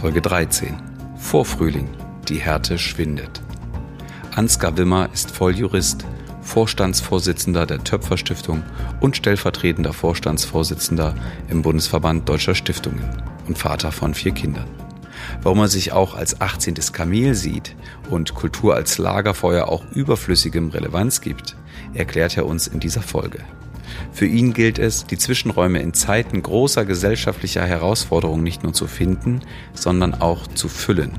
Folge 13. Vorfrühling. Die Härte schwindet. Ansgar Wimmer ist Volljurist, Vorstandsvorsitzender der Töpfer-Stiftung und stellvertretender Vorstandsvorsitzender im Bundesverband Deutscher Stiftungen und Vater von vier Kindern. Warum er sich auch als 18. Kamel sieht und Kultur als Lagerfeuer auch überflüssigem Relevanz gibt, erklärt er uns in dieser Folge. Für ihn gilt es, die Zwischenräume in Zeiten großer gesellschaftlicher Herausforderungen nicht nur zu finden, sondern auch zu füllen.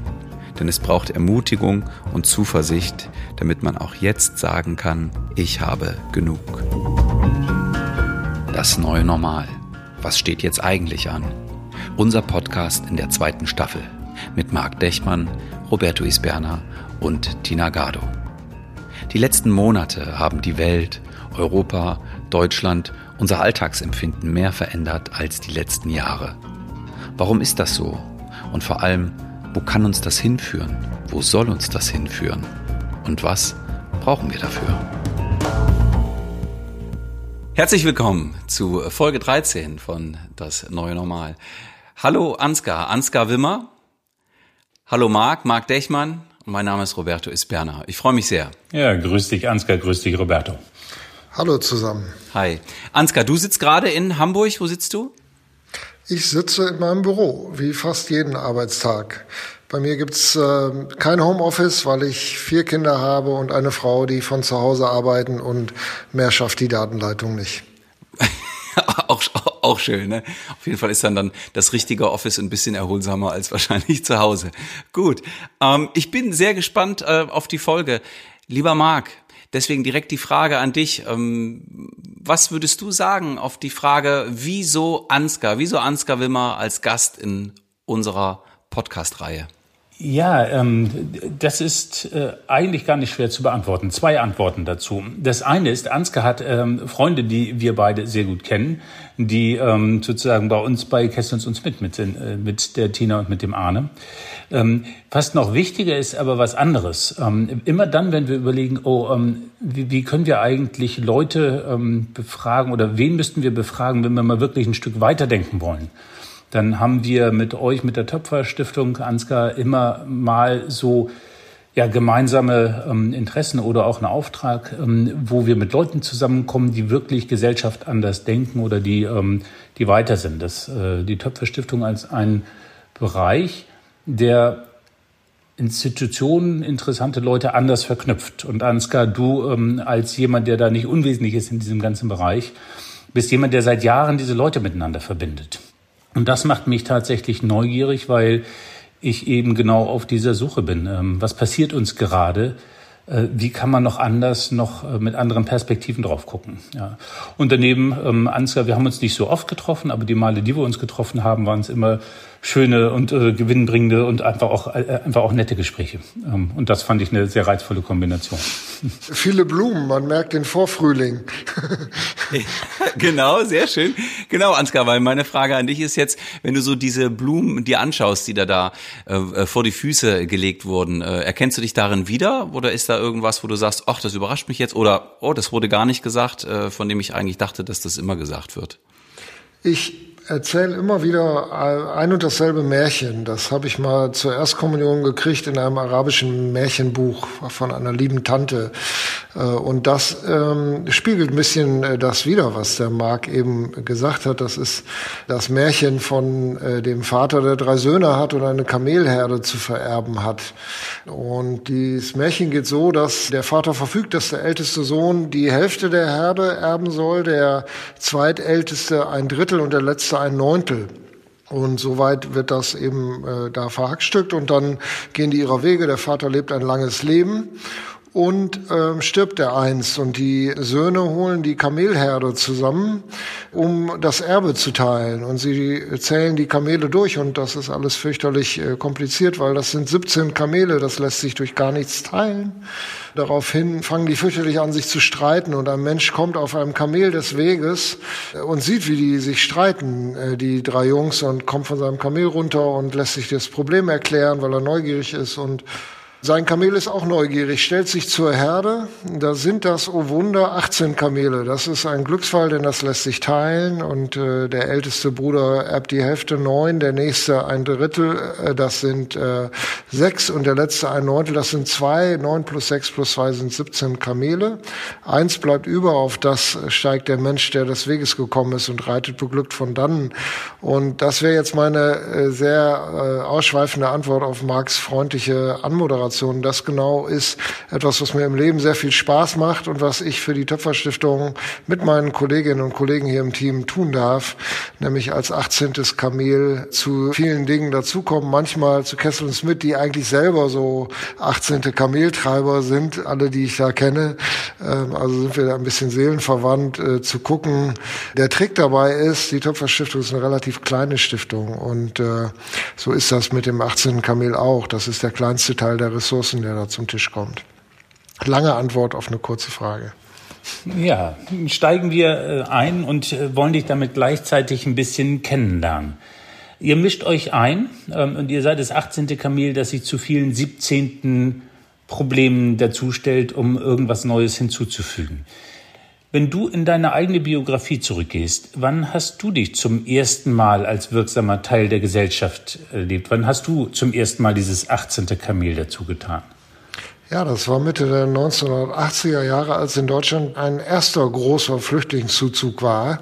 Denn es braucht Ermutigung und Zuversicht, damit man auch jetzt sagen kann, ich habe genug. Das neue Normal. Was steht jetzt eigentlich an? Unser Podcast in der zweiten Staffel mit Marc Dechmann, Roberto Isberna und Tina Gado. Die letzten Monate haben die Welt, Europa, Deutschland, unser Alltagsempfinden mehr verändert als die letzten Jahre. Warum ist das so? Und vor allem, wo kann uns das hinführen? Wo soll uns das hinführen? Und was brauchen wir dafür? Herzlich willkommen zu Folge 13 von Das Neue Normal. Hallo Ansgar, Ansgar Wimmer. Hallo Marc, Marc Dechmann. mein Name ist Roberto Isberna. Ich freue mich sehr. Ja, grüß dich Ansgar, grüß dich Roberto. Hallo zusammen. Hi. Ansgar, du sitzt gerade in Hamburg. Wo sitzt du? Ich sitze in meinem Büro, wie fast jeden Arbeitstag. Bei mir gibt's äh, kein Homeoffice, weil ich vier Kinder habe und eine Frau, die von zu Hause arbeiten und mehr schafft die Datenleitung nicht. auch, auch schön, ne? Auf jeden Fall ist dann dann das richtige Office ein bisschen erholsamer als wahrscheinlich zu Hause. Gut, ähm, ich bin sehr gespannt äh, auf die Folge. Lieber Marc, Deswegen direkt die Frage an dich. Ähm, was würdest du sagen auf die Frage, wieso Ansgar, wieso Ansgar Wimmer als Gast in unserer Podcast-Reihe? Ja, ähm, das ist äh, eigentlich gar nicht schwer zu beantworten. Zwei Antworten dazu. Das eine ist, Ansgar hat ähm, Freunde, die wir beide sehr gut kennen, die ähm, sozusagen bei uns bei Kästens uns mit, mit, äh, mit der Tina und mit dem Arne. Ähm, fast noch wichtiger ist aber was anderes. Ähm, immer dann, wenn wir überlegen, oh, ähm, wie, wie können wir eigentlich Leute ähm, befragen oder wen müssten wir befragen, wenn wir mal wirklich ein Stück weiterdenken wollen? Dann haben wir mit euch, mit der Töpfer Stiftung Ansgar, immer mal so ja, gemeinsame ähm, Interessen oder auch einen Auftrag, ähm, wo wir mit Leuten zusammenkommen, die wirklich Gesellschaft anders denken oder die, ähm, die weiter sind. Das, äh, die Töpfer Stiftung als ein Bereich, der Institutionen, interessante Leute anders verknüpft. Und Ansgar, du ähm, als jemand, der da nicht unwesentlich ist in diesem ganzen Bereich, bist jemand, der seit Jahren diese Leute miteinander verbindet. Und das macht mich tatsächlich neugierig, weil ich eben genau auf dieser Suche bin. Ähm, was passiert uns gerade? Äh, wie kann man noch anders, noch äh, mit anderen Perspektiven drauf gucken? Ja. Und daneben, ähm, Ansgar, wir haben uns nicht so oft getroffen, aber die Male, die wir uns getroffen haben, waren es immer schöne und äh, gewinnbringende und einfach auch äh, einfach auch nette Gespräche. Ähm, und das fand ich eine sehr reizvolle Kombination. Viele Blumen, man merkt den Vorfrühling. genau, sehr schön. Genau, Ansgar, weil meine Frage an dich ist jetzt, wenn du so diese Blumen dir anschaust, die da da äh, vor die Füße gelegt wurden, äh, erkennst du dich darin wieder oder ist da irgendwas, wo du sagst, ach, das überrascht mich jetzt oder oh, das wurde gar nicht gesagt, äh, von dem ich eigentlich dachte, dass das immer gesagt wird? Ich erzähle immer wieder ein und dasselbe Märchen. Das habe ich mal zur Erstkommunion gekriegt in einem arabischen Märchenbuch von einer lieben Tante. Äh, und das ähm, spiegelt ein bisschen äh, das wider, was der Marc eben gesagt hat. Das ist das Märchen von äh, dem Vater, der drei Söhne hat und eine Kamelherde zu vererben hat. Und dieses Märchen geht so, dass der Vater verfügt, dass der älteste Sohn die Hälfte der Herde erben soll, der zweitälteste ein Drittel und der letzte ein Neuntel. Und soweit wird das eben äh, da verhackstückt und dann gehen die ihrer Wege. Der Vater lebt ein langes Leben und ähm, stirbt er einst und die Söhne holen die Kamelherde zusammen, um das Erbe zu teilen. Und sie zählen die Kamele durch. Und das ist alles fürchterlich äh, kompliziert, weil das sind 17 Kamele, das lässt sich durch gar nichts teilen. Daraufhin fangen die fürchterlich an, sich zu streiten. Und ein Mensch kommt auf einem Kamel des Weges äh, und sieht, wie die sich streiten, äh, die drei Jungs, und kommt von seinem Kamel runter und lässt sich das Problem erklären, weil er neugierig ist. Und Sein Kamel ist auch neugierig, stellt sich zur Herde. Da sind das, oh Wunder, 18 Kamele. Das ist ein Glücksfall, denn das lässt sich teilen. Und äh, der älteste Bruder erbt die Hälfte, neun, der nächste ein Drittel, äh, das sind äh, sechs und der letzte ein Neuntel, das sind zwei. Neun plus sechs plus zwei sind 17 Kamele. Eins bleibt über, auf das steigt der Mensch, der des Weges gekommen ist und reitet beglückt von dannen. Und das wäre jetzt meine äh, sehr äh, ausschweifende Antwort auf Marx freundliche Anmoderation. Generation. Das genau ist etwas, was mir im Leben sehr viel Spaß macht und was ich für die Töpferstiftung mit meinen Kolleginnen und Kollegen hier im Team tun darf, nämlich als 18. Kamel zu vielen Dingen dazukommen, manchmal zu Kessel und Smith, die eigentlich selber so 18. Kameltreiber sind, alle, die ich da kenne. Ähm, also sind wir da ein bisschen seelenverwandt, äh, zu gucken. Der Trick dabei ist, die Töpferstiftung ist eine relativ kleine Stiftung und äh, so ist das mit dem 18. Kamel auch. Das ist der kleinste Teil der Ressourcen, der da zum Tisch kommt. Lange Antwort auf eine kurze Frage. Ja, steigen wir äh, ein und äh, wollen dich damit gleichzeitig ein bisschen kennenlernen. Ihr mischt euch ein ähm, und ihr seid das 18. Kamel, das sich zu vielen 17. Problemen dazustellt, um irgendwas Neues hinzuzufügen. Wenn du in deine eigene Biografie zurückgehst, wann hast du dich zum ersten Mal als wirksamer Teil der Gesellschaft erlebt? Wann hast du zum ersten Mal dieses 18. Kamel dazu getan? Ja, das war Mitte der 1980er Jahre, als in Deutschland ein erster großer Flüchtlingszuzug war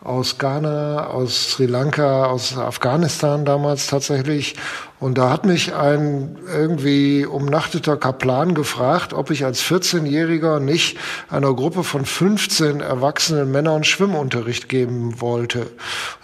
aus Ghana, aus Sri Lanka, aus Afghanistan damals tatsächlich. Und da hat mich ein irgendwie umnachteter Kaplan gefragt, ob ich als 14-Jähriger nicht einer Gruppe von 15 erwachsenen Männern Schwimmunterricht geben wollte.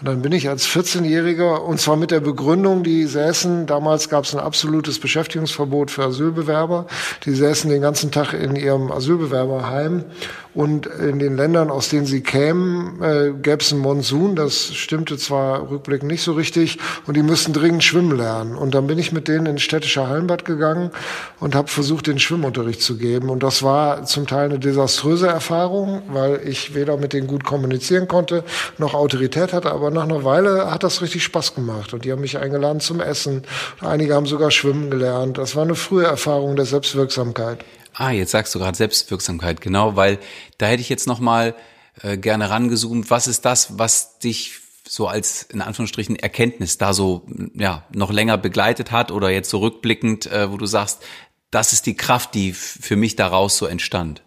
Und dann bin ich als 14-Jähriger, und zwar mit der Begründung, die säßen, damals gab es ein absolutes Beschäftigungsverbot für Asylbewerber, die säßen den ganzen Tag in ihrem Asylbewerberheim und in den Ländern, aus denen sie kämen, äh, gäbe es einen Monsun. Das stimmte zwar rückblickend nicht so richtig und die müssten dringend schwimmen lernen. Und dann bin ich mit denen ins städtische Hallenbad gegangen und habe versucht, den Schwimmunterricht zu geben. Und das war zum Teil eine desaströse Erfahrung, weil ich weder mit denen gut kommunizieren konnte, noch Autorität hatte. Aber nach einer Weile hat das richtig Spaß gemacht. Und die haben mich eingeladen zum Essen. Einige haben sogar schwimmen gelernt. Das war eine frühe Erfahrung der Selbstwirksamkeit. Ah, jetzt sagst du gerade Selbstwirksamkeit, genau, weil da hätte ich jetzt noch mal äh, gerne rangezoomt. Was ist das, was dich so als in Anführungsstrichen Erkenntnis da so ja noch länger begleitet hat oder jetzt so rückblickend, äh, wo du sagst, das ist die Kraft, die für mich daraus so entstand?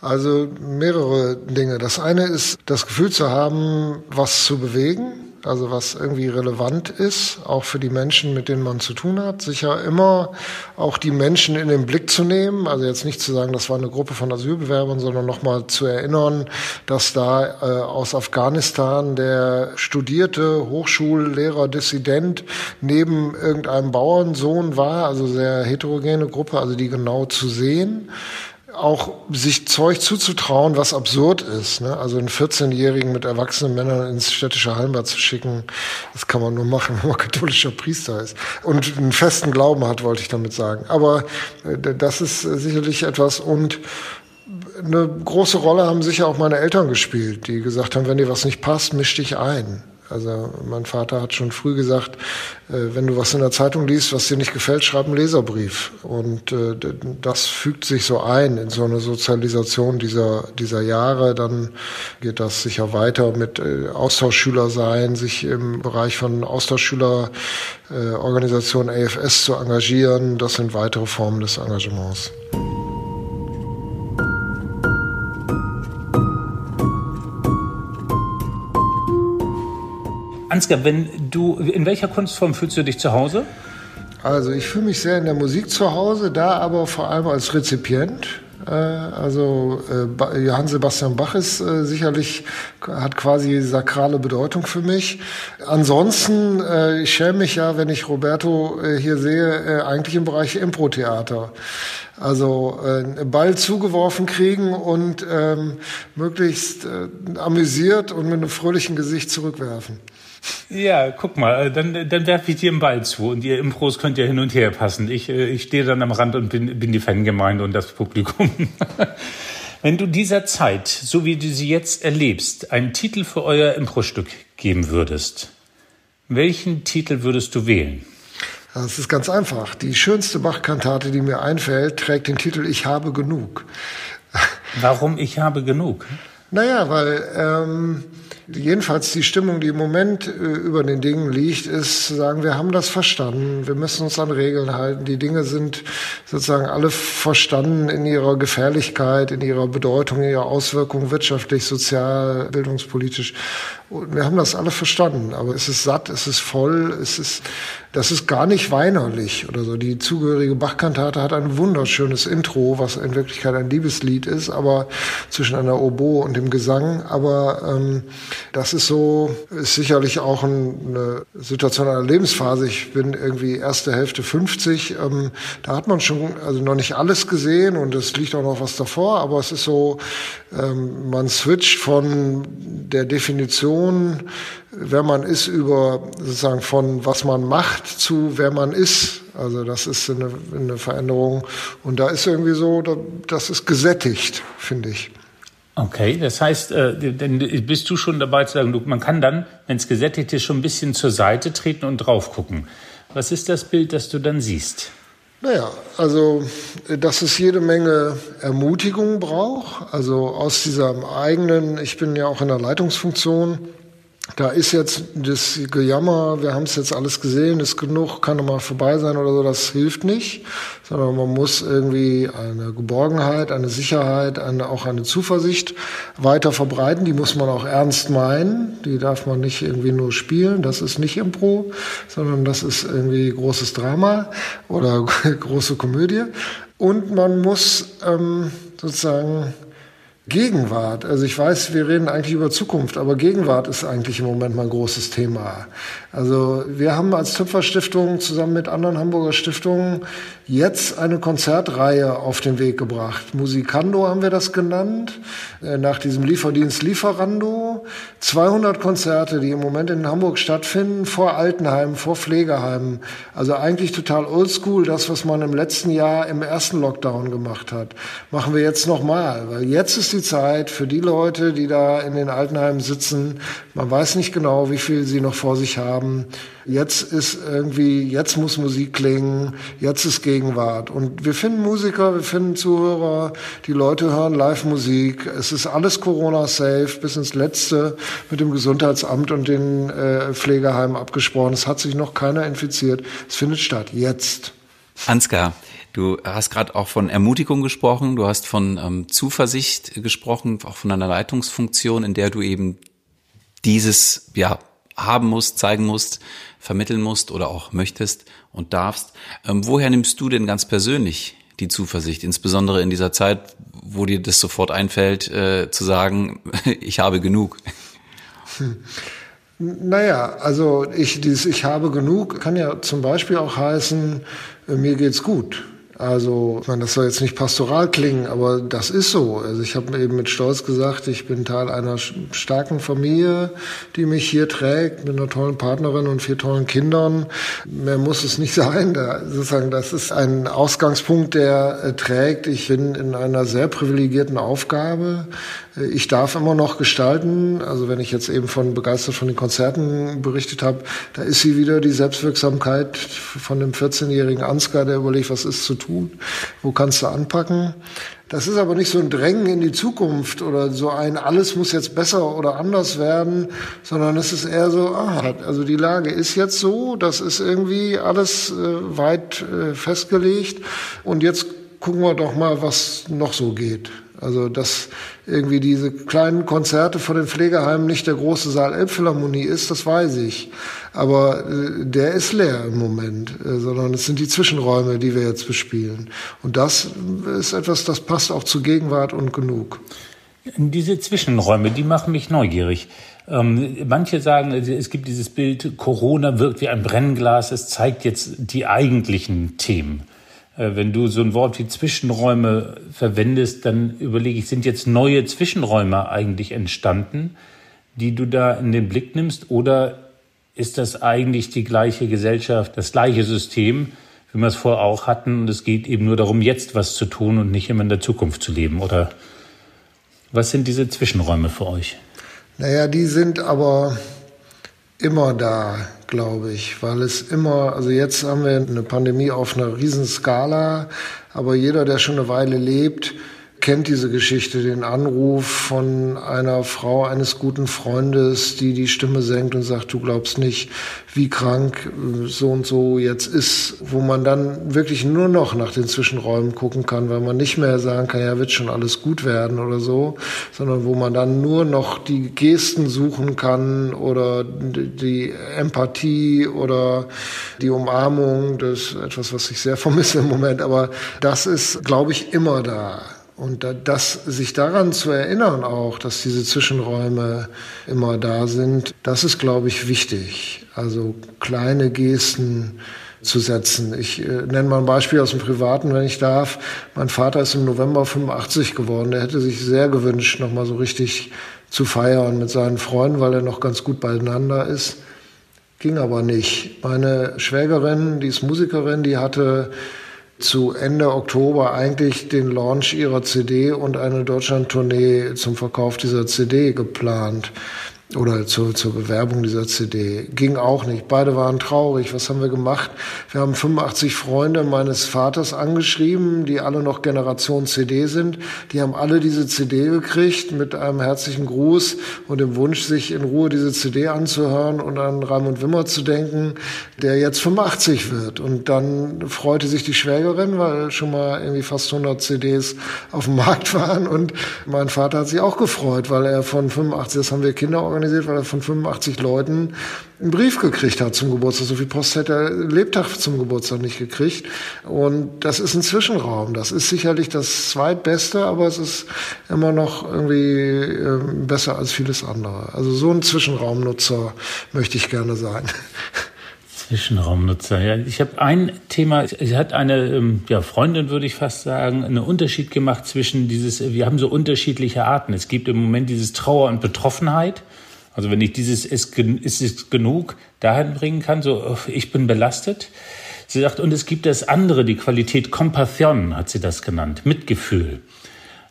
Also mehrere Dinge. Das eine ist das Gefühl zu haben, was zu bewegen also was irgendwie relevant ist, auch für die Menschen, mit denen man zu tun hat. Sicher immer auch die Menschen in den Blick zu nehmen, also jetzt nicht zu sagen, das war eine Gruppe von Asylbewerbern, sondern nochmal zu erinnern, dass da äh, aus Afghanistan der studierte Hochschullehrer Dissident neben irgendeinem Bauernsohn war, also sehr heterogene Gruppe, also die genau zu sehen auch sich Zeug zuzutrauen, was absurd ist. Ne? Also einen 14-Jährigen mit erwachsenen Männern ins städtische Hallenbad zu schicken, das kann man nur machen, wenn man katholischer Priester ist. Und einen festen Glauben hat, wollte ich damit sagen. Aber äh, das ist sicherlich etwas und eine große Rolle haben sicher auch meine Eltern gespielt, die gesagt haben, wenn dir was nicht passt, misch dich ein. Also mein Vater hat schon früh gesagt, äh, wenn du was in der Zeitung liest, was dir nicht gefällt, schreib einen Leserbrief. Und äh, das fügt sich so ein in so eine Sozialisation dieser, dieser Jahre. Dann geht das sicher weiter mit äh, Austauschschüler sein, sich im Bereich von Austauschschülerorganisation AFS zu engagieren. Das sind weitere Formen des Engagements. Ansgar, wenn du, in welcher Kunstform fühlst du dich zu Hause? Also ich fühle mich sehr in der Musik zu Hause, da aber vor allem als Rezipient. Äh, also äh, Johann Sebastian Bach ist äh, sicherlich, hat quasi sakrale Bedeutung für mich. Ansonsten, ich schäme mich ja, wenn ich Roberto hier sehe, eigentlich im Bereich Impro-Theater. Also äh, Ball zugeworfen kriegen und ähm, möglichst äh, amüsiert und mit einem fröhlichen Gesicht zurückwerfen. Ja, guck mal, äh, dann, dann werfe ich dir einen Ball zu und ihr Impros könnt ja hin und her passen. Ich, äh, ich stehe dann am Rand und bin, bin die Fangemeinde und das Publikum. Wenn du dieser Zeit, so wie du sie jetzt erlebst, einen Titel für euer Impro-Stück geben würdest, welchen Titel würdest du wählen? Das ist ganz einfach. Die schönste Bach-Kantate, die mir einfällt, trägt den Titel Ich habe genug. Warum ich habe genug? Naja, weil ähm, jedenfalls die Stimmung, die im Moment äh, über den Dingen liegt, ist zu sagen, wir haben das verstanden, wir müssen uns an Regeln halten. Die Dinge sind sozusagen alle verstanden in ihrer Gefährlichkeit, in ihrer Bedeutung, in ihrer Auswirkung wirtschaftlich, sozial, bildungspolitisch. Und wir haben das alle verstanden, aber es ist satt, es ist voll, es ist das ist gar nicht weinerlich oder so. Die zugehörige Bachkantate hat ein wunderschönes Intro, was in Wirklichkeit ein Liebeslied ist, aber zwischen einer Oboe und dem Gesang. Aber ähm, das ist so, ist sicherlich auch ein, eine Situation einer Lebensphase. Ich bin irgendwie erste Hälfte 50. Ähm, da hat man schon also noch nicht alles gesehen und es liegt auch noch was davor. Aber es ist so, ähm, man switcht von der Definition wer man ist, über sozusagen von was man macht zu wer man ist. Also das ist eine, eine Veränderung. Und da ist irgendwie so, das ist gesättigt, finde ich. Okay, das heißt, äh, bist du schon dabei zu sagen, man kann dann, wenn es gesättigt ist, schon ein bisschen zur Seite treten und drauf gucken. Was ist das Bild, das du dann siehst? Naja, also dass es jede Menge Ermutigung braucht, also aus dieser eigenen, ich bin ja auch in der Leitungsfunktion, da ist jetzt das Gejammer, wir haben es jetzt alles gesehen, ist genug, kann noch mal vorbei sein oder so, das hilft nicht, sondern man muss irgendwie eine Geborgenheit, eine Sicherheit, eine, auch eine Zuversicht weiter verbreiten. Die muss man auch ernst meinen, die darf man nicht irgendwie nur spielen, das ist nicht Impro, sondern das ist irgendwie großes Drama oder große Komödie. Und man muss ähm, sozusagen Gegenwart, also ich weiß, wir reden eigentlich über Zukunft, aber Gegenwart ist eigentlich im Moment mein großes Thema. Also wir haben als Töpferstiftung zusammen mit anderen Hamburger Stiftungen jetzt eine Konzertreihe auf den Weg gebracht. Musikando haben wir das genannt, äh, nach diesem Lieferdienst Lieferando. 200 Konzerte, die im Moment in Hamburg stattfinden, vor Altenheimen, vor Pflegeheimen. Also eigentlich total oldschool, das, was man im letzten Jahr im ersten Lockdown gemacht hat. Machen wir jetzt nochmal, weil jetzt ist die Zeit für die Leute, die da in den Altenheimen sitzen. Man weiß nicht genau, wie viel sie noch vor sich haben Jetzt ist irgendwie, jetzt muss Musik klingen, jetzt ist Gegenwart. Und wir finden Musiker, wir finden Zuhörer, die Leute hören Live-Musik. Es ist alles Corona-safe, bis ins Letzte mit dem Gesundheitsamt und den äh, Pflegeheimen abgesprochen. Es hat sich noch keiner infiziert. Es findet statt, jetzt. Ansgar, Du hast gerade auch von Ermutigung gesprochen, du hast von ähm, Zuversicht gesprochen, auch von einer Leitungsfunktion, in der du eben dieses ja haben musst, zeigen musst, vermitteln musst oder auch möchtest und darfst. Ähm, woher nimmst du denn ganz persönlich die Zuversicht, insbesondere in dieser Zeit, wo dir das sofort einfällt, äh, zu sagen, ich habe genug? Hm. Naja, also ich, dieses Ich habe genug kann ja zum Beispiel auch heißen, äh, mir geht's gut. Also, ich meine, das soll jetzt nicht pastoral klingen, aber das ist so. Also ich habe eben mit Stolz gesagt, ich bin Teil einer starken Familie, die mich hier trägt, mit einer tollen Partnerin und vier tollen Kindern. Mehr muss es nicht sein. Da, sozusagen, das ist ein Ausgangspunkt, der äh, trägt. Ich bin in einer sehr privilegierten Aufgabe. Ich darf immer noch gestalten. Also wenn ich jetzt eben von begeistert von den Konzerten berichtet habe, da ist sie wieder die Selbstwirksamkeit von dem 14-jährigen Ansgar, der überlegt, was ist zu tun, wo kannst du anpacken. Das ist aber nicht so ein Drängen in die Zukunft oder so ein, alles muss jetzt besser oder anders werden, sondern es ist eher so, ah, also die Lage ist jetzt so, das ist irgendwie alles äh, weit äh, festgelegt und jetzt gucken wir doch mal, was noch so geht. Also dass irgendwie diese kleinen Konzerte vor den Pflegeheimen nicht der große Saal Elbphilharmonie ist, das weiß ich. Aber äh, der ist leer im Moment, äh, sondern es sind die Zwischenräume, die wir jetzt bespielen. Und das ist etwas, das passt auch zur Gegenwart und genug. Diese Zwischenräume, die machen mich neugierig. Ähm, manche sagen, es gibt dieses Bild, Corona wirkt wie ein Brennglas, es zeigt jetzt die eigentlichen Themen. Äh, wenn du so ein Wort wie Zwischenräume verwendest, dann überlege ich, sind jetzt neue Zwischenräume eigentlich entstanden, die du da in den Blick nimmst? Oder ist das eigentlich die gleiche Gesellschaft, das gleiche System, wie wir es vorher auch hatten? Und es geht eben nur darum, jetzt was zu tun und nicht immer in der Zukunft zu leben. Oder was sind diese Zwischenräume für euch? Naja, die sind aber immer da, glaube ich, weil es immer, also jetzt haben wir eine Pandemie auf einer Riesenskala, aber jeder, der schon eine Weile lebt, kennt diese Geschichte, den Anruf von einer Frau eines guten Freundes, die die Stimme senkt und sagt, du glaubst nicht, wie krank so und so jetzt ist, wo man dann wirklich nur noch nach den Zwischenräumen gucken kann, weil man nicht mehr sagen kann, ja, wird schon alles gut werden oder so, sondern wo man dann nur noch die Gesten suchen kann oder die Empathie oder die Umarmung, das ist etwas, was ich sehr vermisse im Moment, aber das ist, glaube ich, immer da. Und das, sich daran zu erinnern auch, dass diese Zwischenräume immer da sind, das ist, glaube ich, wichtig. Also kleine Gesten zu setzen. Ich äh, nenne mal ein Beispiel aus dem Privaten, wenn ich darf. Mein Vater ist im November 85 geworden. Der hätte sich sehr gewünscht, nochmal so richtig zu feiern mit seinen Freunden, weil er noch ganz gut beieinander ist. Ging aber nicht. Meine Schwägerin, die ist Musikerin, die hatte zu Ende Oktober eigentlich den Launch ihrer CD und eine Deutschland-Tournee zum Verkauf dieser CD geplant oder zur, zur Bewerbung dieser CD. Ging auch nicht. Beide waren traurig. Was haben wir gemacht? Wir haben 85 Freunde meines Vaters angeschrieben, die alle noch Generation CD sind. Die haben alle diese CD gekriegt mit einem herzlichen Gruß und dem Wunsch, sich in Ruhe diese CD anzuhören und an Raimund Wimmer zu denken, der jetzt 85 wird. Und dann freute sich die Schwägerin, weil schon mal irgendwie fast 100 CDs auf dem Markt waren. Und mein Vater hat sich auch gefreut, weil er von 85, das haben wir Kinder organisiert, organisiert, weil er von 85 Leuten einen Brief gekriegt hat zum Geburtstag. So viel Post hätte er Lebtag zum Geburtstag nicht gekriegt. Und das ist ein Zwischenraum. Das ist sicherlich das zweitbeste, aber es ist immer noch irgendwie äh, besser als vieles andere. Also so ein Zwischenraumnutzer möchte ich gerne sein. Zwischenraumnutzer. Ja, ich habe ein Thema. Sie hat eine ähm, ja, Freundin, würde ich fast sagen, einen Unterschied gemacht zwischen dieses. Wir haben so unterschiedliche Arten. Es gibt im Moment dieses Trauer und Betroffenheit. Also wenn ich dieses ist, ist es genug dahin bringen kann, so ich bin belastet. Sie sagt, und es gibt das andere, die Qualität Compassion hat sie das genannt, Mitgefühl.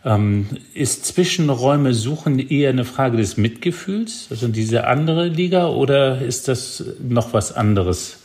Ähm, ist Zwischenräume suchen eher eine Frage des Mitgefühls, also diese andere Liga, oder ist das noch was anderes?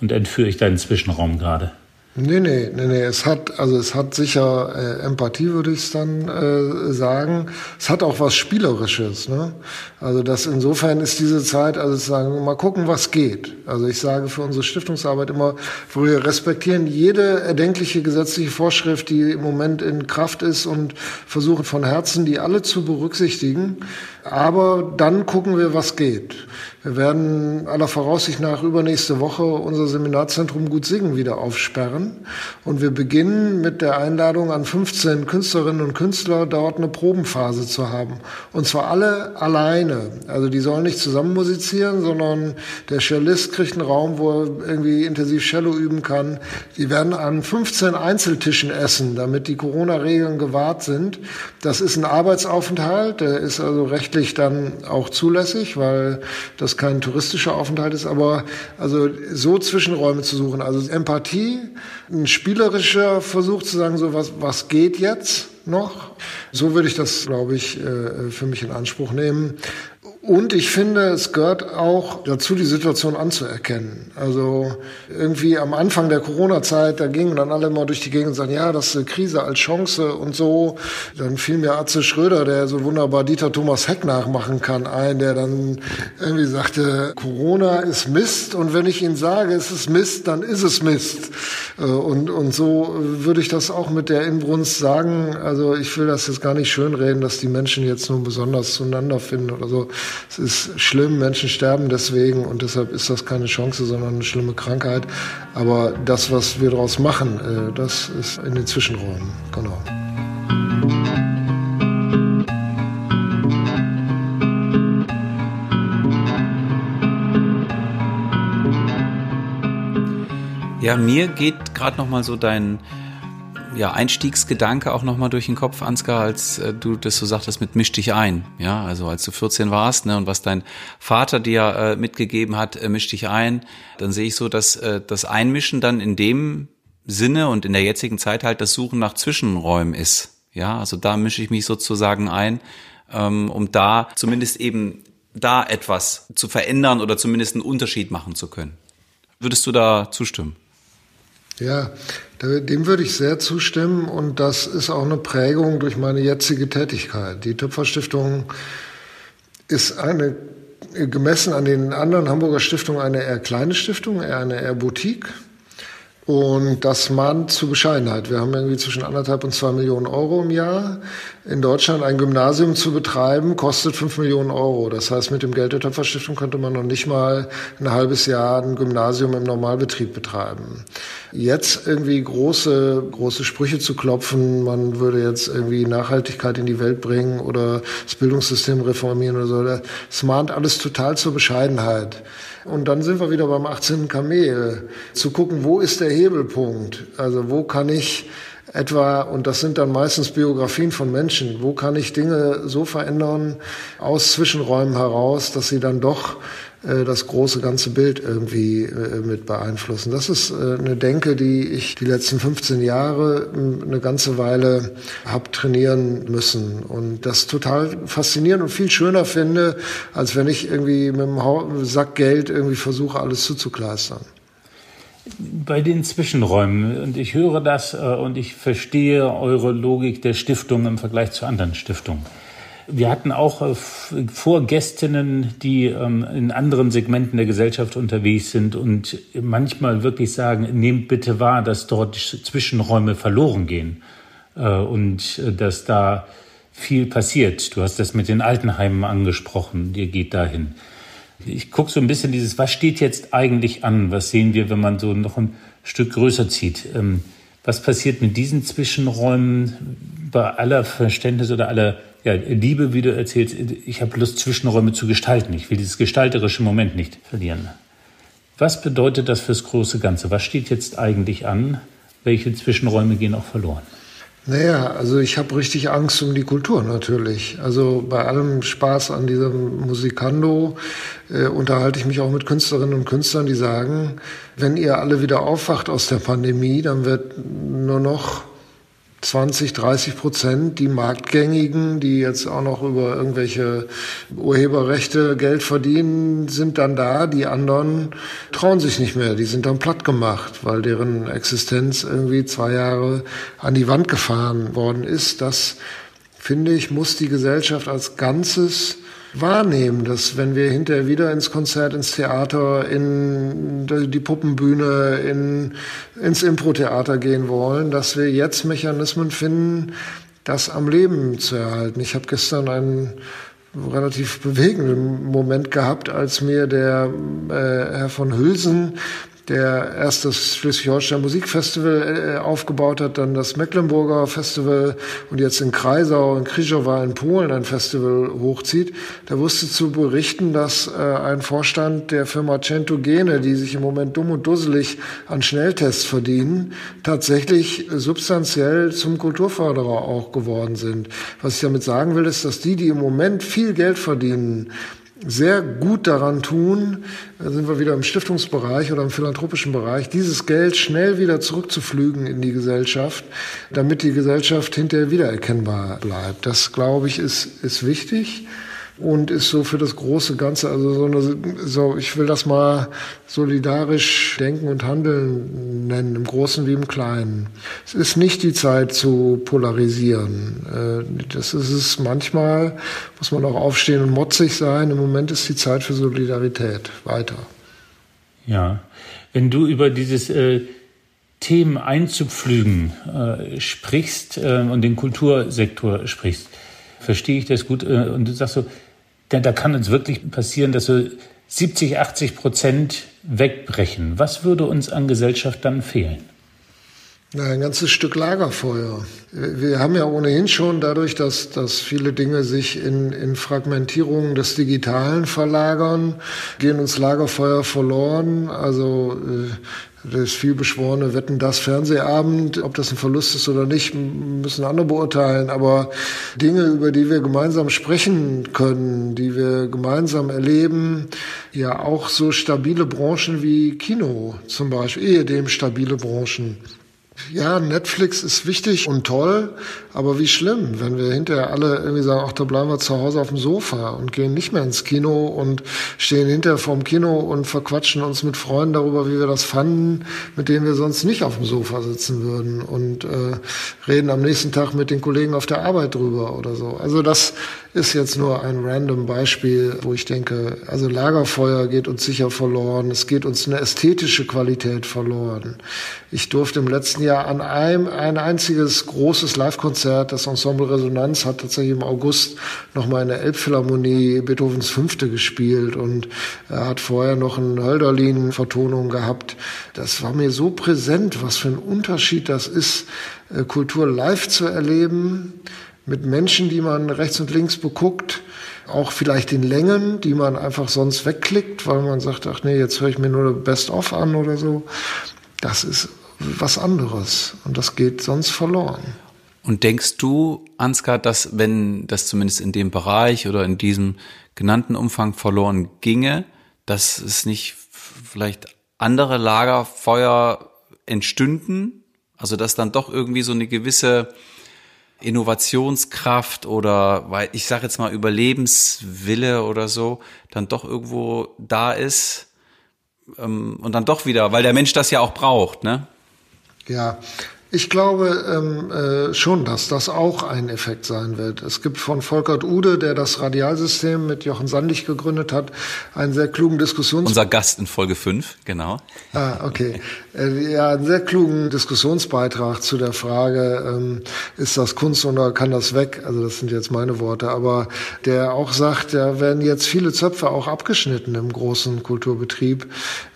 Und entführe ich deinen Zwischenraum gerade? Nee, nee, nee, nee. Es hat, also es hat sicher äh, Empathie, würde ich es dann äh, sagen. Es hat auch was Spielerisches. Ne? Also das insofern ist diese Zeit, also sagen, mal gucken, was geht. Also ich sage für unsere Stiftungsarbeit immer, wir respektieren jede erdenkliche gesetzliche Vorschrift, die im Moment in Kraft ist und versuchen von Herzen, die alle zu berücksichtigen. Aber dann gucken wir, was geht. Wir werden aller Voraussicht nach übernächste Woche unser Seminarzentrum Gut Singen wieder aufsperren. Und wir beginnen mit der Einladung an 15 Künstlerinnen und Künstler, dort eine Probenphase zu haben. Und zwar alle alleine. Also die sollen nicht zusammen musizieren, sondern der Cellist kriegt einen Raum, wo er irgendwie intensiv Cello üben kann. Die werden an 15 Einzeltischen essen, damit die Corona-Regeln gewahrt sind. Das ist ein Arbeitsaufenthalt, der ist also rechtlich dann auch zulässig, weil das kein touristischer Aufenthalt ist, aber also so Zwischenräume zu suchen, also Empathie, ein spielerischer Versuch zu sagen, so was, was geht jetzt noch? So würde ich das, glaube ich, äh, für mich in Anspruch nehmen. Und ich finde, es gehört auch dazu, die Situation anzuerkennen. Also irgendwie am Anfang der Corona-Zeit, da gingen dann alle mal durch die Gegend und sagten, ja, das ist eine Krise als Chance und so. Dann fiel mir Atze Schröder, der so wunderbar Dieter Thomas Heck nachmachen kann, ein, der dann irgendwie sagte, Corona ist Mist und wenn ich Ihnen sage, es ist Mist, dann ist es Mist. Äh, und, und so würde ich das auch mit der Inbrunst sagen. Also ich will das jetzt gar nicht schönreden, dass die Menschen jetzt nun besonders zueinander finden oder so. Es ist schlimm, Menschen sterben deswegen und deshalb ist das keine Chance, sondern eine schlimme Krankheit. Aber das, was wir daraus machen, äh, das ist in den Zwischenräumen. Genau. Ja, mir geht gerade noch mal so dein ja, Einstiegsgedanke auch nochmal durch den Kopf, Ansgar, als äh, du das so sagtest mit misch dich ein. Ja, also als du 14 warst, ne, und was dein Vater dir äh, mitgegeben hat, äh, misch dich ein, dann sehe ich so, dass äh, das Einmischen dann in dem Sinne und in der jetzigen Zeit halt das Suchen nach Zwischenräumen ist. Ja, also da mische ich mich sozusagen ein, ähm, um da zumindest eben da etwas zu verändern oder zumindest einen Unterschied machen zu können. Würdest du da zustimmen? Ja, dem würde ich sehr zustimmen und das ist auch eine Prägung durch meine jetzige Tätigkeit. Die Töpferstiftung ist eine, gemessen an den anderen Hamburger Stiftungen, eine eher kleine Stiftung, eher eine eher Boutique. Und das mahnt zu Bescheidenheit. Wir haben irgendwie zwischen anderthalb und zwei Millionen Euro im Jahr. In Deutschland ein Gymnasium zu betreiben, kostet fünf Millionen Euro. Das heißt, mit dem Geld der Töpferstiftung könnte man noch nicht mal ein halbes Jahr ein Gymnasium im Normalbetrieb betreiben. Jetzt irgendwie große, große Sprüche zu klopfen, man würde jetzt irgendwie Nachhaltigkeit in die Welt bringen oder das Bildungssystem reformieren oder so, das mahnt alles total zur Bescheidenheit. Und dann sind wir wieder beim 18. Kamel, zu gucken, wo ist der Hebelpunkt? Also wo kann ich etwa, und das sind dann meistens Biografien von Menschen, wo kann ich Dinge so verändern aus Zwischenräumen heraus, dass sie dann doch äh, das große ganze Bild irgendwie äh, mit beeinflussen. Das ist äh, eine Denke, die ich die letzten 15 Jahre eine ganze Weile habe trainieren müssen und das total faszinierend und viel schöner finde, als wenn ich irgendwie mit einem Sack Geld irgendwie versuche, alles zuzukleistern. Bei den Zwischenräumen, und ich höre das und ich verstehe eure Logik der Stiftung im Vergleich zu anderen Stiftungen. Wir hatten auch äh, Vorgästinnen, die ähm, in anderen Segmenten der Gesellschaft unterwegs sind und manchmal wirklich sagen, nehmt bitte wahr, dass dort Zwischenräume verloren gehen äh, und äh, dass da viel passiert. Du hast das mit den Altenheimen angesprochen, ihr geht dahin. Ich gucke so ein bisschen dieses, was steht jetzt eigentlich an? Was sehen wir, wenn man so noch ein Stück größer zieht? Ähm, was passiert mit diesen Zwischenräumen bei aller Verständnis oder aller ja, Liebe, wie du erzählst, ich habe Lust, Zwischenräume zu gestalten. Ich will dieses gestalterische Moment nicht verlieren. Was bedeutet das fürs große Ganze? Was steht jetzt eigentlich an? Welche Zwischenräume gehen auch verloren? Naja, also ich habe richtig Angst um die Kultur natürlich. Also bei allem Spaß an diesem Musikando äh, unterhalte ich mich auch mit Künstlerinnen und Künstlern, die sagen, wenn ihr alle wieder aufwacht aus der Pandemie, dann wird nur noch 20, 30 Prozent, die Marktgängigen, die jetzt auch noch über irgendwelche Urheberrechte Geld verdienen, sind dann da. Die anderen trauen sich nicht mehr. Die sind dann platt gemacht, weil deren Existenz irgendwie zwei Jahre an die Wand gefahren worden ist. Das, finde ich, muss die Gesellschaft als Ganzes wahrnehmen, dass wenn wir hinterher wieder ins Konzert, ins Theater, in die Puppenbühne, in, ins Impro-Theater gehen wollen, dass wir jetzt Mechanismen finden, das am Leben zu erhalten. Ich habe gestern einen relativ bewegenden Moment gehabt, als mir der äh, Herr von Hülsen der erst das Schleswig-Holstein Musikfestival äh, aufgebaut hat, dann das Mecklenburger Festival und jetzt in Kreisau und Krzyżowa in Polen ein Festival hochzieht. Da wusste zu berichten, dass äh, ein Vorstand der Firma Centogene, die sich im Moment dumm und dusselig an Schnelltests verdienen, tatsächlich substanziell zum Kulturförderer auch geworden sind. Was ich damit sagen will, ist, dass die, die im Moment viel Geld verdienen, sehr gut daran tun, da sind wir wieder im Stiftungsbereich oder im philanthropischen Bereich, dieses Geld schnell wieder zurückzuflügen in die Gesellschaft, damit die Gesellschaft hinterher wiedererkennbar bleibt. Das, glaube ich, ist, ist wichtig und ist so für das große Ganze, also so, eine, so ich will das mal solidarisch denken und handeln nennen, im Großen wie im Kleinen. Es ist nicht die Zeit zu polarisieren. Äh, das ist es manchmal, muss man auch aufstehen und motzig sein. Im Moment ist die Zeit für Solidarität. Weiter. Ja, wenn du über dieses äh, Themen einzupflügen äh, sprichst äh, und den Kultursektor sprichst, verstehe ich das gut. Äh, und du sagst so, denn da kann uns wirklich passieren, dass so 70, 80 Prozent wegbrechen. Was würde uns an Gesellschaft dann fehlen? Na, ein ganzes Stück Lagerfeuer. Wir haben ja ohnehin schon dadurch, dass, dass viele Dinge sich in, in Fragmentierungen des Digitalen verlagern, gehen uns Lagerfeuer verloren. Also äh, das vielbeschworene Wetten das Fernsehabend, ob das ein Verlust ist oder nicht, müssen andere beurteilen. Aber Dinge, über die wir gemeinsam sprechen können, die wir gemeinsam erleben, ja auch so stabile Branchen wie Kino zum Beispiel, ehedem stabile Branchen Ja, Netflix ist wichtig und toll, aber wie schlimm, wenn wir hinterher alle irgendwie sagen, ach, da bleiben wir zu Hause auf dem Sofa und gehen nicht mehr ins Kino und stehen hinterher vorm Kino und verquatschen uns mit Freunden darüber, wie wir das fanden, mit denen wir sonst nicht auf dem Sofa sitzen würden und äh, reden am nächsten Tag mit den Kollegen auf der Arbeit drüber oder so. Also das ist jetzt nur ein random Beispiel, wo ich denke, also Lagerfeuer geht uns sicher verloren, es geht uns eine ästhetische Qualität verloren. Ich durfte im letzten Jahr an einem ein einziges großes Live-Konzert, das Ensemble Resonanz hat tatsächlich im August nochmal in der Elbphilharmonie Beethovens Fünfte gespielt und hat vorher noch eine Hölderlin-Vertonung gehabt. Das war mir so präsent, was für ein Unterschied das ist, äh, Kultur live zu erleben mit Menschen, die man rechts und links beguckt, auch vielleicht in Längen, die man einfach sonst wegklickt, weil man sagt, ach nee, jetzt höre ich mir nur Best-of an oder so. Das ist was anderes und das geht sonst verloren. Und denkst du, Ansgar, dass wenn das zumindest in dem Bereich oder in diesem genannten Umfang verloren ginge, dass es nicht vielleicht andere Lagerfeuer entstünden? Also dass dann doch irgendwie so eine gewisse Innovationskraft oder weil ich sage jetzt mal Überlebenswille oder so dann doch irgendwo da ist ähm, und dann doch wieder, weil der Mensch das ja auch braucht, ne? Ja, ich glaube ähm, äh, schon, dass das auch ein Effekt sein wird. Es gibt von Volkert Ude, der das Radialsystem mit Jochen Sandig gegründet hat, einen sehr klugen Diskussions... Unser Gast in Folge 5, genau. Ah, okay. Äh, ja, einen sehr klugen Diskussionsbeitrag zu der Frage, ähm, ist das Kunst oder kann das weg? Also das sind jetzt meine Worte. Aber der auch sagt, da werden jetzt viele Zöpfe auch abgeschnitten im großen Kulturbetrieb.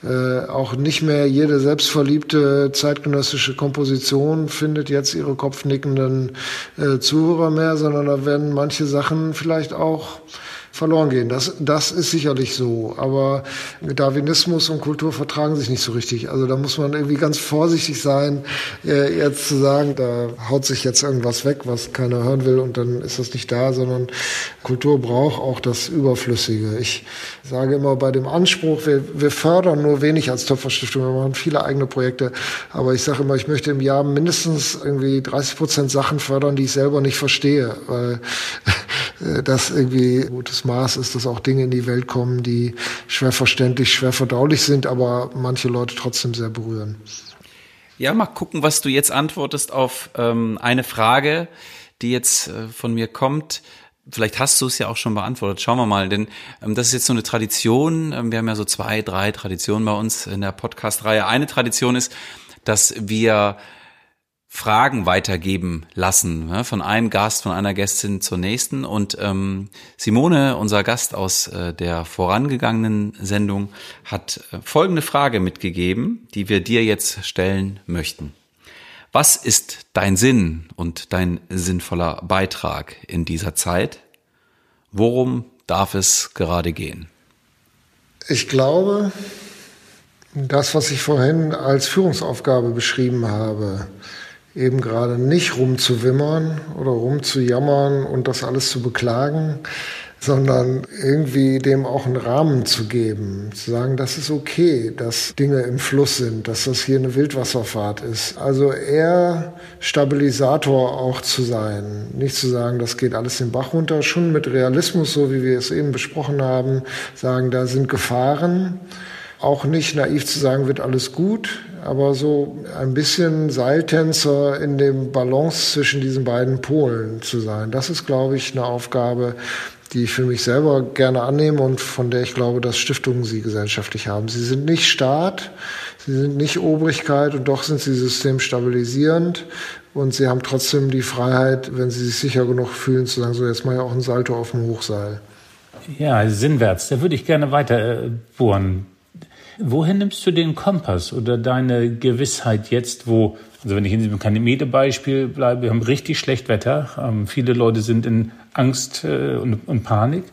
Äh, auch nicht mehr jede selbstverliebte zeitgenössische Komposition Generation findet jetzt ihre kopfnickenden äh, Zuhörer mehr, sondern da werden manche Sachen vielleicht auch verloren gehen. Das, das ist sicherlich so. Aber Darwinismus und Kultur vertragen sich nicht so richtig. Also da muss man irgendwie ganz vorsichtig sein, äh, jetzt zu sagen, da haut sich jetzt irgendwas weg, was keiner hören will und dann ist das nicht da, sondern Kultur braucht auch das Überflüssige. Ich sage immer bei dem Anspruch, wir, wir fördern nur wenig als Töpferstiftung, wir machen viele eigene Projekte, aber ich sage immer, ich möchte im Jahr mindestens irgendwie 30 Prozent Sachen fördern, die ich selber nicht verstehe, weil das irgendwie gutes Maß ist, dass auch Dinge in die Welt kommen, die schwer verständlich, schwer verdaulich sind, aber manche Leute trotzdem sehr berühren. Ja, mal gucken, was du jetzt antwortest auf ähm, eine Frage, die jetzt äh, von mir kommt. Vielleicht hast du es ja auch schon beantwortet. Schauen wir mal, denn ähm, das ist jetzt so eine Tradition. Ähm, wir haben ja so zwei, drei Traditionen bei uns in der Podcast-Reihe. Eine Tradition ist, dass wir Fragen weitergeben lassen, ne, von einem Gast, von einer Gästin zur nächsten. Und ähm, Simone, unser Gast aus äh, der vorangegangenen Sendung, hat äh, folgende Frage mitgegeben, die wir dir jetzt stellen möchten. Was ist dein Sinn und dein sinnvoller Beitrag in dieser Zeit? Worum darf es gerade gehen? Ich glaube, das, was ich vorhin als Führungsaufgabe beschrieben habe, eben gerade nicht rumzuwimmern oder rumzujammern und das alles zu beklagen, sondern irgendwie dem auch einen Rahmen zu geben, zu sagen, das ist okay, dass Dinge im Fluss sind, dass das hier eine Wildwasserfahrt ist. Also eher Stabilisator auch zu sein, nicht zu sagen, das geht alles den Bach runter, schon mit Realismus, so wie wir es eben besprochen haben, sagen, da sind Gefahren. Auch nicht naiv zu sagen, wird alles gut, aber so ein bisschen Seiltänzer in dem Balance zwischen diesen beiden Polen zu sein. Das ist, glaube ich, eine Aufgabe, die ich für mich selber gerne annehme und von der ich glaube, dass Stiftungen sie gesellschaftlich haben. Sie sind nicht Staat, sie sind nicht Obrigkeit und doch sind sie systemstabilisierend und sie haben trotzdem die Freiheit, wenn sie sich sicher genug fühlen, zu sagen, so jetzt mal ja auch ein Salto auf dem Hochseil. Ja, sinnwärts. Da würde ich gerne weiter äh, bohren. Woher nimmst du den Kompass oder deine Gewissheit jetzt, wo, also wenn ich in diesem Kanemede-Beispiel bleibe, wir haben richtig schlecht Wetter, ähm, viele Leute sind in Angst äh, und, und Panik.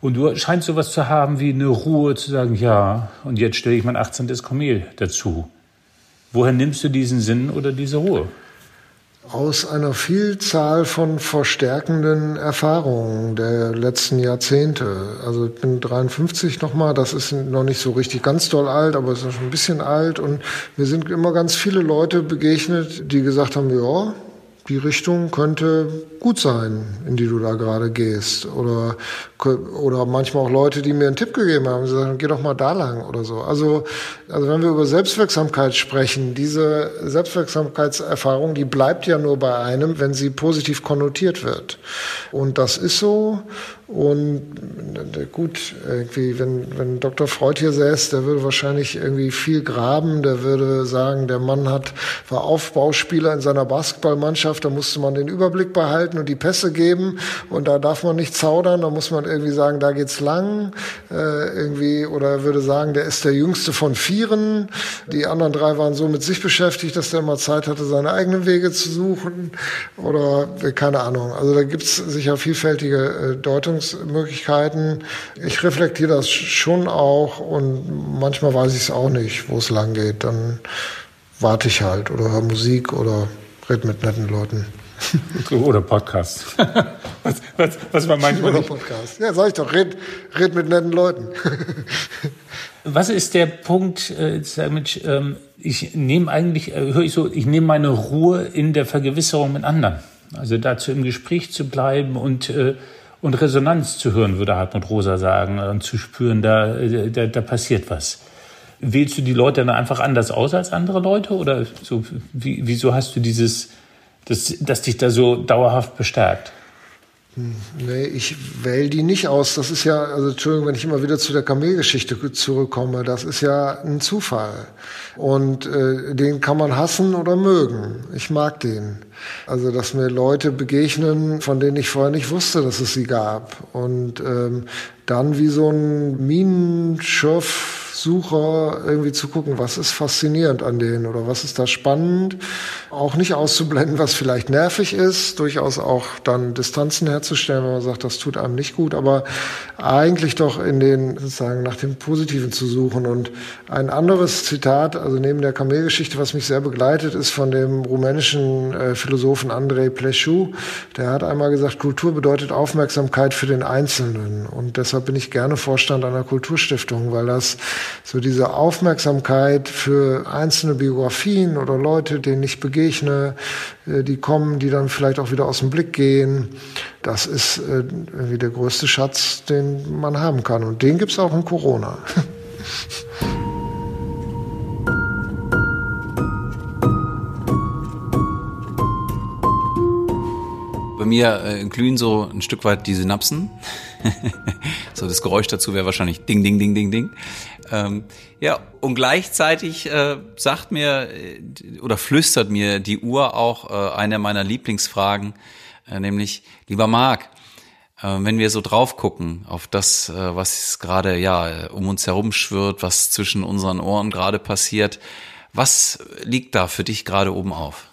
Und du scheinst sowas zu haben wie eine Ruhe zu sagen, ja, und jetzt stelle ich mein 18. Kamel dazu. Woher nimmst du diesen Sinn oder diese Ruhe? Aus einer Vielzahl von verstärkenden Erfahrungen der letzten Jahrzehnte. Also ich bin 53 nochmal, das ist noch nicht so richtig ganz doll alt, aber es ist schon ein bisschen alt und mir sind immer ganz viele Leute begegnet, die gesagt haben, ja, die Richtung könnte gut sein, in die du da gerade gehst. Oder, oder manchmal auch Leute, die mir einen Tipp gegeben haben, sie sagen, geh doch mal da lang oder so. Also, also wenn wir über Selbstwirksamkeit sprechen, diese Selbstwirksamkeitserfahrung, die bleibt ja nur bei einem, wenn sie positiv konnotiert wird. Und das ist so. Und gut, irgendwie, wenn, wenn Dr. Freud hier säß, der würde wahrscheinlich irgendwie viel graben, der würde sagen, der Mann hat, war Aufbauspieler in seiner Basketballmannschaft, da musste man den Überblick behalten und die Pässe geben und da darf man nicht zaudern, da muss man irgendwie sagen, da geht's lang, äh, irgendwie, oder er würde sagen, der ist der jüngste von vieren, die anderen drei waren so mit sich beschäftigt, dass der immer Zeit hatte, seine eigenen Wege zu suchen oder keine Ahnung. Also da gibt's sicher vielfältige äh, Deutungen Handlungsmöglichkeiten. Ich reflektiere das schon auch und manchmal weiß ich es auch nicht, wo es lang geht. Dann warte ich halt oder höre Musik oder rede mit netten Leuten. Oder Podcast. was, was, was man manchmal. Oder Podcast. Ja, sag ich doch, red, red mit netten Leuten. was ist der Punkt, äh, damit, ähm, ich nehme eigentlich, äh, höre ich so, ich nehme meine Ruhe in der Vergewisserung mit anderen. Also dazu im Gespräch zu bleiben und äh, und Resonanz zu hören, würde Hartmut Rosa sagen, und zu spüren, da, da, da passiert was. Wählst du die Leute dann einfach anders aus als andere Leute oder so, wie, wieso hast du dieses, das, das dich da so dauerhaft bestärkt? Nee, ich wähle die nicht aus. Das ist ja, also Entschuldigung, wenn ich immer wieder zu der Kamelgeschichte zurückkomme, das ist ja ein Zufall. Und äh, den kann man hassen oder mögen. Ich mag den. Also, dass mir Leute begegnen, von denen ich vorher nicht wusste, dass es sie gab. Und ähm, dann wie so ein Minenschürf Sucher irgendwie zu gucken, was ist faszinierend an denen oder was ist da spannend. Auch nicht auszublenden, was vielleicht nervig ist, durchaus auch dann Distanzen herzustellen, wenn man sagt, das tut einem nicht gut, aber eigentlich doch in den, sozusagen nach dem Positiven zu suchen. Und ein anderes Zitat, also neben der Kamelgeschichte, was mich sehr begleitet, ist von dem rumänischen äh, Philosophen Andrei Pleșu. Der hat einmal gesagt, Kultur bedeutet Aufmerksamkeit für den Einzelnen. Und deshalb bin ich gerne Vorstand einer Kulturstiftung, weil das so diese Aufmerksamkeit für einzelne Biografien oder Leute, denen ich begegne, äh, die kommen, die dann vielleicht auch wieder aus dem Blick gehen, das ist äh, irgendwie der größte Schatz, den man haben kann. Und den gibt's auch in Corona. Bei mir äh, glühen so ein Stück weit die Synapsen. so das Geräusch dazu wäre wahrscheinlich Ding, Ding, Ding, Ding, Ding. Ähm, ja, und gleichzeitig äh, sagt mir äh, oder flüstert mir die Uhr auch äh, eine meiner Lieblingsfragen, äh, nämlich, lieber Marc, äh, wenn wir so drauf gucken auf das, äh, was gerade ja um uns herum schwirrt, was zwischen unseren Ohren gerade passiert, was liegt da für dich gerade oben auf?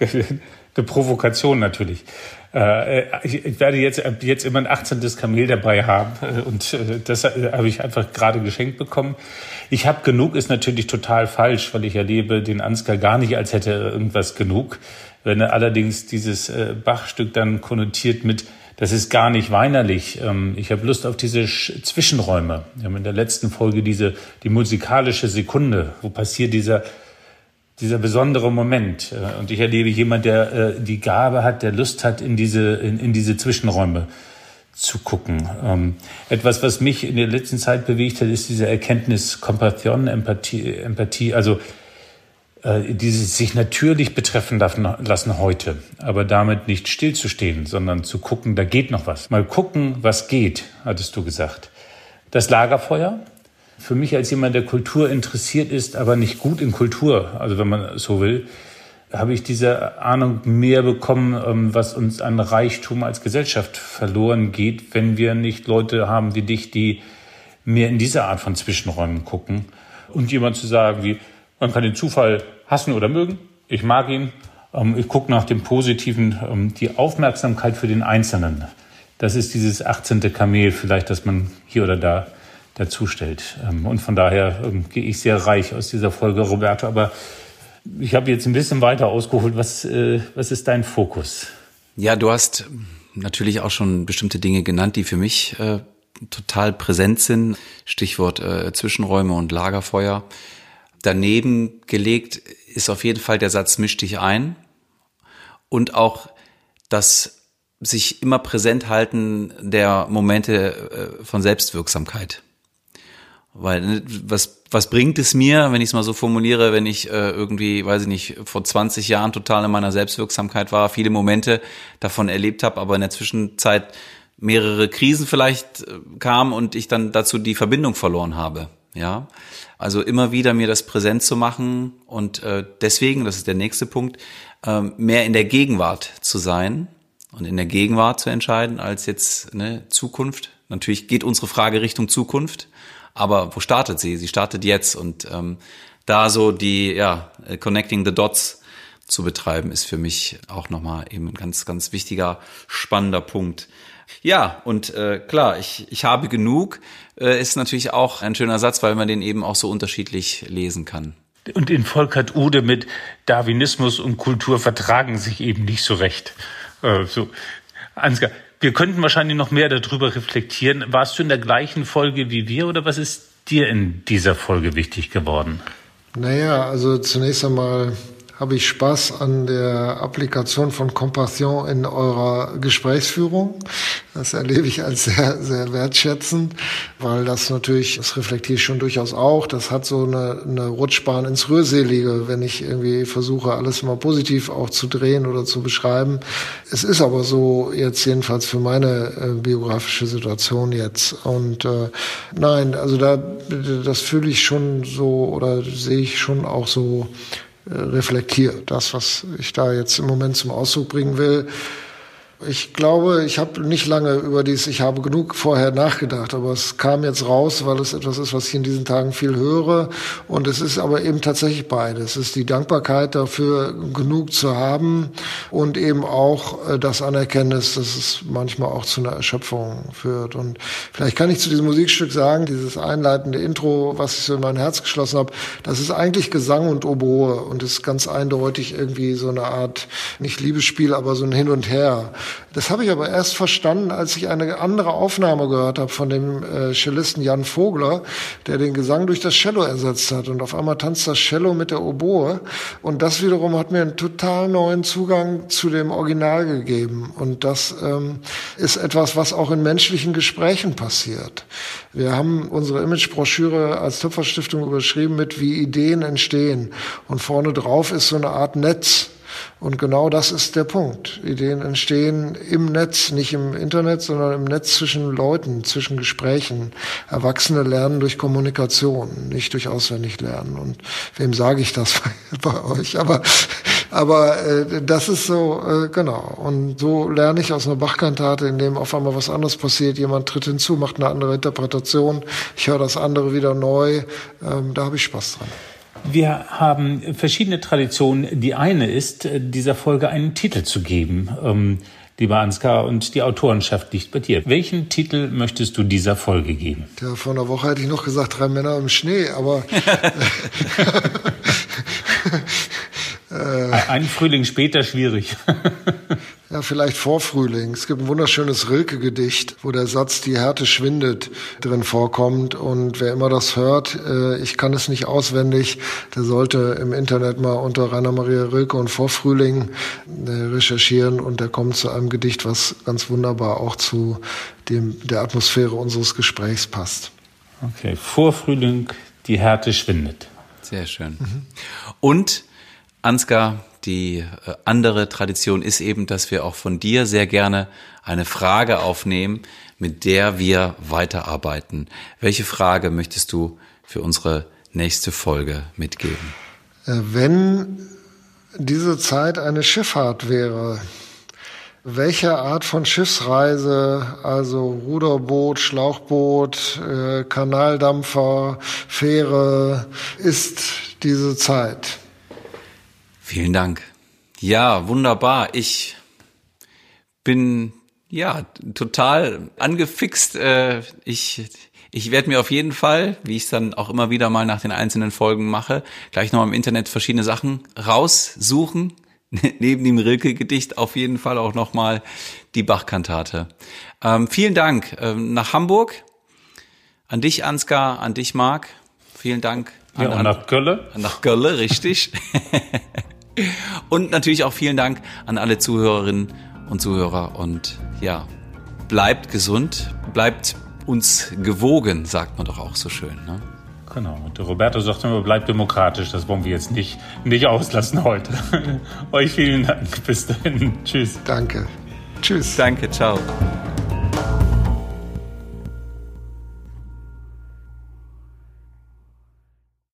Eine Provokation natürlich. Äh, ich werde jetzt, jetzt immer ein 18. Kamel dabei haben äh, und äh, das habe ich einfach gerade geschenkt bekommen. Ich habe genug ist natürlich total falsch, weil ich erlebe den Ansgar gar nicht, als hätte er irgendwas genug. Wenn er allerdings dieses Bachstück dann konnotiert mit das ist gar nicht weinerlich. Ähm, ich habe Lust auf diese Zwischenräume. Wir haben in der letzten Folge diese die musikalische Sekunde, wo passiert dieser dieser besondere Moment. Äh, und ich erlebe jemand, der äh, die Gabe hat, der Lust hat, in diese, in, in diese Zwischenräume zu gucken. Ähm, etwas, was mich in der letzten Zeit bewegt hat, ist diese Erkenntnis Compassion, Empathie, Empathie also äh, dieses sich natürlich betreffen lassen heute, aber damit nicht stillzustehen, sondern zu gucken, da geht noch was. Mal gucken, was geht, hattest du gesagt. Das Lagerfeuer, für mich als jemand, der Kultur interessiert ist, aber nicht gut in Kultur, also wenn man so will, habe ich diese Ahnung mehr bekommen, ähm, was uns an Reichtum als Gesellschaft verloren geht, wenn wir nicht Leute haben wie dich, die mehr in diese Art von Zwischenräumen gucken. Und jemand zu sagen, wie, man kann den Zufall hassen oder mögen, ich mag ihn, ähm, ich gucke nach dem Positiven, ähm, die Aufmerksamkeit für den Einzelnen. Das ist dieses 18. Kamel vielleicht, dass man hier oder da dazu stellt. Ähm, und von daher ähm, gehe ich sehr reich aus dieser Folge, Roberto. Aber ich habe jetzt ein bisschen weiter ausgeholt. Was, äh, was ist dein Fokus? Ja, du hast natürlich auch schon bestimmte Dinge genannt, die für mich äh, total präsent sind. Stichwort äh, Zwischenräume und Lagerfeuer. Daneben gelegt ist auf jeden Fall der Satz misch dich ein und auch das sich immer präsent halten der Momente von Selbstwirksamkeit. Weil ne, was, was bringt es mir, wenn ich es mal so formuliere, wenn ich äh, irgendwie, weiß ich nicht, vor 20 Jahren total in meiner Selbstwirksamkeit war, viele Momente davon erlebt habe, aber in der Zwischenzeit mehrere Krisen vielleicht äh, kamen und ich dann dazu die Verbindung verloren habe. Ja, also immer wieder mir das präsent zu machen und äh, deswegen, das ist der nächste Punkt, äh, mehr in der Gegenwart zu sein und in der Gegenwart zu entscheiden als jetzt ne, Zukunft. Natürlich geht unsere Frage Richtung Zukunft, aber wo startet sie? Sie startet jetzt und ähm, da so die ja connecting the dots zu betreiben ist für mich auch nochmal eben ein ganz ganz wichtiger spannender Punkt. Ja, und äh, klar, ich, ich habe genug, äh, ist natürlich auch ein schöner Satz, weil man den eben auch so unterschiedlich lesen kann. Und in Volkert Ude mit Darwinismus und Kultur vertragen sich eben nicht so recht. Äh, so, Ansgar, wir könnten wahrscheinlich noch mehr darüber reflektieren. Warst du in der gleichen Folge wie wir oder was ist dir in dieser Folge wichtig geworden? Naja, also zunächst einmal habe ich Spaß an der Applikation von Compassion in eurer Gesprächsführung. Das erlebe ich als sehr, sehr wertschätzend, weil das natürlich, das reflektiere ich schon durchaus auch, das hat so eine, eine Rutschbahn ins Rührselige, wenn ich irgendwie versuche, alles mal positiv auch zu drehen oder zu beschreiben. Es ist aber so jetzt jedenfalls für meine äh, biografische Situation jetzt. Und äh, nein, also da, das fühle ich schon so oder sehe ich schon auch so reflektiert. Das, was ich da jetzt im Moment zum Ausdruck bringen will, ich glaube, ich habe nicht lange über dies, ich habe genug vorher nachgedacht, aber es kam jetzt raus, weil es etwas ist, was ich in diesen Tagen viel höre. Und es ist aber eben tatsächlich beides. Es ist die Dankbarkeit dafür, genug zu haben und eben auch äh, das Anerkenntnis, dass es manchmal auch zu einer Erschöpfung führt. Und vielleicht kann ich zu diesem Musikstück sagen, dieses einleitende Intro, was ich so in mein Herz geschlossen habe, das ist eigentlich Gesang und Oboe und ist ganz eindeutig irgendwie so eine Art, nicht Liebesspiel, aber so ein Hin und Her. Das habe ich aber erst verstanden, als ich eine andere Aufnahme gehört habe von dem äh, Cellisten Jan Vogler, der den Gesang durch das Cello ersetzt hat. Und auf einmal tanzt das Cello mit der Oboe. Und das wiederum hat mir einen total neuen Zugang zu dem Original gegeben. Und das ähm, ist etwas, was auch in menschlichen Gesprächen passiert. Wir haben unsere Imagebroschüre als Töpferstiftung überschrieben mit wie Ideen entstehen. Und vorne drauf ist so eine Art Netz und genau das ist der Punkt. Ideen entstehen im Netz, nicht im Internet, sondern im Netz zwischen Leuten, zwischen Gesprächen. Erwachsene lernen durch Kommunikation, nicht durch auswendig lernen. Und wem sage ich das bei euch? Aber, aber äh, das ist so, äh, genau. Und so lerne ich aus einer Bachkantate, in dem auf einmal was anderes passiert. Jemand tritt hinzu, macht eine andere Interpretation. Ich höre das andere wieder neu. Ähm, da habe ich Spaß dran. Wir haben verschiedene Traditionen. Die eine ist, äh, dieser Folge einen Titel zu geben. Ähm, lieber Ansgar, und die Autorenschaft liegt bei dir. Welchen Titel möchtest du dieser Folge geben? Ja, vor einer Woche hätte ich noch gesagt, drei Männer im Schnee, aber Ein Frühling später schwierig. Ja, vielleicht vor Frühling. Es gibt ein wunderschönes Rilke-Gedicht, wo der Satz Die Härte schwindet drin vorkommt. Und wer immer das hört, äh, ich kann es nicht auswendig, der sollte im Internet mal unter Rainer Maria Rilke und Vorfrühling äh, recherchieren und der kommt zu einem Gedicht, was ganz wunderbar auch zu dem, der Atmosphäre unseres Gesprächs passt. Okay, Vorfrühling, die Härte schwindet. Sehr schön. Mhm. Und Ansgar, die äh, andere Tradition ist eben, dass wir auch von dir sehr gerne eine Frage aufnehmen, mit der wir weiterarbeiten. Welche Frage möchtest du für unsere nächste Folge mitgeben? Äh, wenn diese Zeit eine Schifffahrt wäre, welche Art von Schiffsreise, also Ruderboot, Schlauchboot, äh, Kanaldampfer, Fähre, ist diese Zeit? Vielen Dank. Ja, wunderbar. Ich bin Ja, total angefixt. Äh, ich ich werde mir auf jeden Fall, wie ich es dann auch immer wieder mal nach den einzelnen Folgen mache, gleich noch im Internet verschiedene Sachen raussuchen. Neben dem Rilke-Gedicht auf jeden Fall auch nochmal die Bach-Kantate. Ähm, vielen Dank ähm, nach Hamburg. An dich, Ansgar, an dich, Marc. Vielen Dank. An, ja, und nach Gölle. Nach Gölle, richtig. und natürlich auch vielen Dank an alle Zuhörerinnen und Zuhörer. Und ja, bleibt gesund, bleibt uns gewogen, sagt man doch auch so schön. Ne? Genau. Und Roberto sagt immer, bleibt demokratisch. Das wollen wir jetzt nicht, nicht auslassen heute. Euch vielen Dank. Bis dahin. Tschüss. Danke. Tschüss. Danke. Ciao.